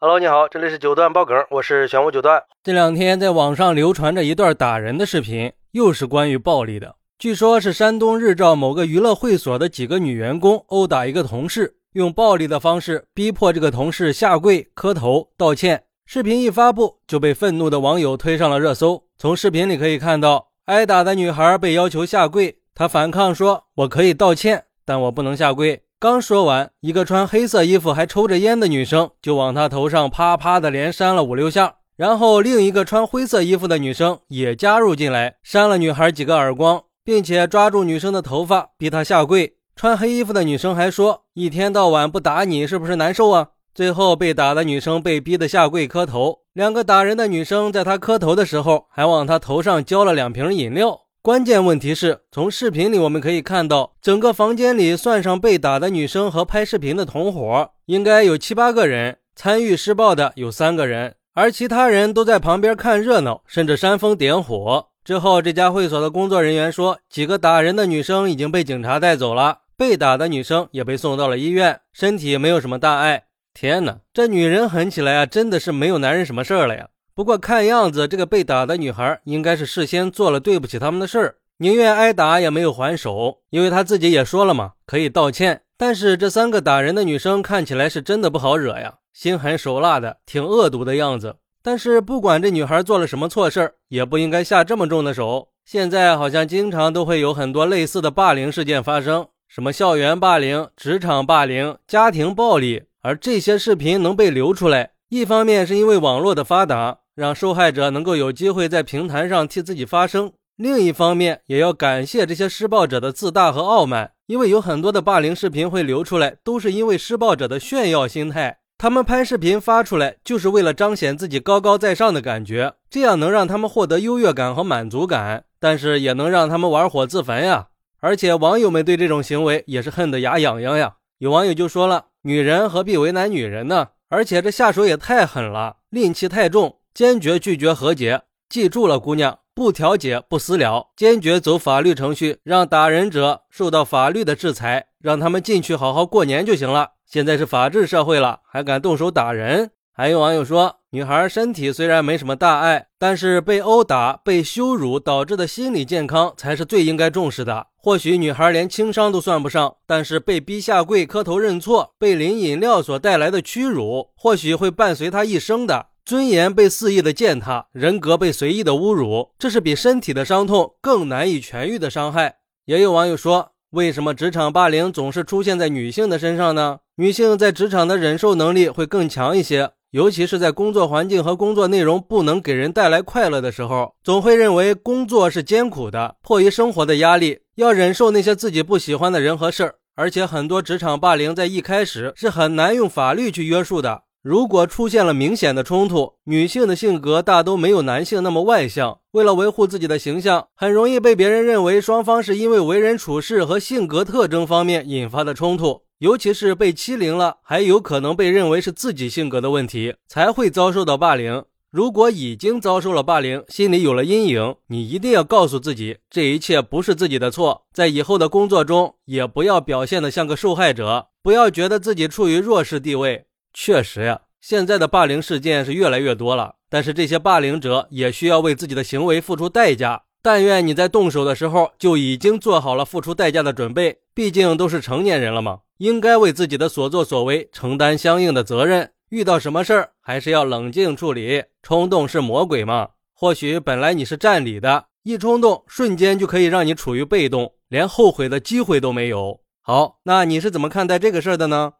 Hello，你好，这里是九段爆梗，我是玄武九段。这两天在网上流传着一段打人的视频，又是关于暴力的。据说，是山东日照某个娱乐会所的几个女员工殴打一个同事，用暴力的方式逼迫这个同事下跪磕头道歉。视频一发布，就被愤怒的网友推上了热搜。从视频里可以看到，挨打的女孩被要求下跪，她反抗说：“我可以道歉，但我不能下跪。”刚说完，一个穿黑色衣服还抽着烟的女生就往她头上啪啪的连扇了五六下，然后另一个穿灰色衣服的女生也加入进来，扇了女孩几个耳光，并且抓住女生的头发逼她下跪。穿黑衣服的女生还说：“一天到晚不打你是不是难受啊？”最后被打的女生被逼得下跪磕头，两个打人的女生在她磕头的时候还往她头上浇了两瓶饮料。关键问题是从视频里我们可以看到，整个房间里算上被打的女生和拍视频的同伙，应该有七八个人。参与施暴的有三个人，而其他人都在旁边看热闹，甚至煽风点火。之后，这家会所的工作人员说，几个打人的女生已经被警察带走了，被打的女生也被送到了医院，身体没有什么大碍。天哪，这女人狠起来啊，真的是没有男人什么事儿了呀！不过看样子，这个被打的女孩应该是事先做了对不起他们的事儿，宁愿挨打也没有还手，因为她自己也说了嘛，可以道歉。但是这三个打人的女生看起来是真的不好惹呀，心狠手辣的，挺恶毒的样子。但是不管这女孩做了什么错事儿，也不应该下这么重的手。现在好像经常都会有很多类似的霸凌事件发生，什么校园霸凌、职场霸凌、家庭暴力，而这些视频能被流出来，一方面是因为网络的发达。让受害者能够有机会在平台上替自己发声。另一方面，也要感谢这些施暴者的自大和傲慢，因为有很多的霸凌视频会流出来，都是因为施暴者的炫耀心态。他们拍视频发出来，就是为了彰显自己高高在上的感觉，这样能让他们获得优越感和满足感，但是也能让他们玩火自焚呀。而且网友们对这种行为也是恨得牙痒痒呀。有网友就说了：“女人何必为难女人呢？而且这下手也太狠了，戾气太重。”坚决拒绝和解，记住了，姑娘，不调解不私了，坚决走法律程序，让打人者受到法律的制裁，让他们进去好好过年就行了。现在是法治社会了，还敢动手打人？还有网友说，女孩身体虽然没什么大碍，但是被殴打、被羞辱导致的心理健康才是最应该重视的。或许女孩连轻伤都算不上，但是被逼下跪磕头认错、被淋饮料所带来的屈辱，或许会伴随她一生的。尊严被肆意的践踏，人格被随意的侮辱，这是比身体的伤痛更难以痊愈的伤害。也有网友说，为什么职场霸凌总是出现在女性的身上呢？女性在职场的忍受能力会更强一些，尤其是在工作环境和工作内容不能给人带来快乐的时候，总会认为工作是艰苦的，迫于生活的压力，要忍受那些自己不喜欢的人和事儿。而且很多职场霸凌在一开始是很难用法律去约束的。如果出现了明显的冲突，女性的性格大都没有男性那么外向。为了维护自己的形象，很容易被别人认为双方是因为为人处事和性格特征方面引发的冲突。尤其是被欺凌了，还有可能被认为是自己性格的问题，才会遭受到霸凌。如果已经遭受了霸凌，心里有了阴影，你一定要告诉自己，这一切不是自己的错。在以后的工作中，也不要表现得像个受害者，不要觉得自己处于弱势地位。确实呀，现在的霸凌事件是越来越多了，但是这些霸凌者也需要为自己的行为付出代价。但愿你在动手的时候就已经做好了付出代价的准备，毕竟都是成年人了嘛，应该为自己的所作所为承担相应的责任。遇到什么事儿还是要冷静处理，冲动是魔鬼嘛。或许本来你是占理的，一冲动瞬间就可以让你处于被动，连后悔的机会都没有。好，那你是怎么看待这个事儿的呢？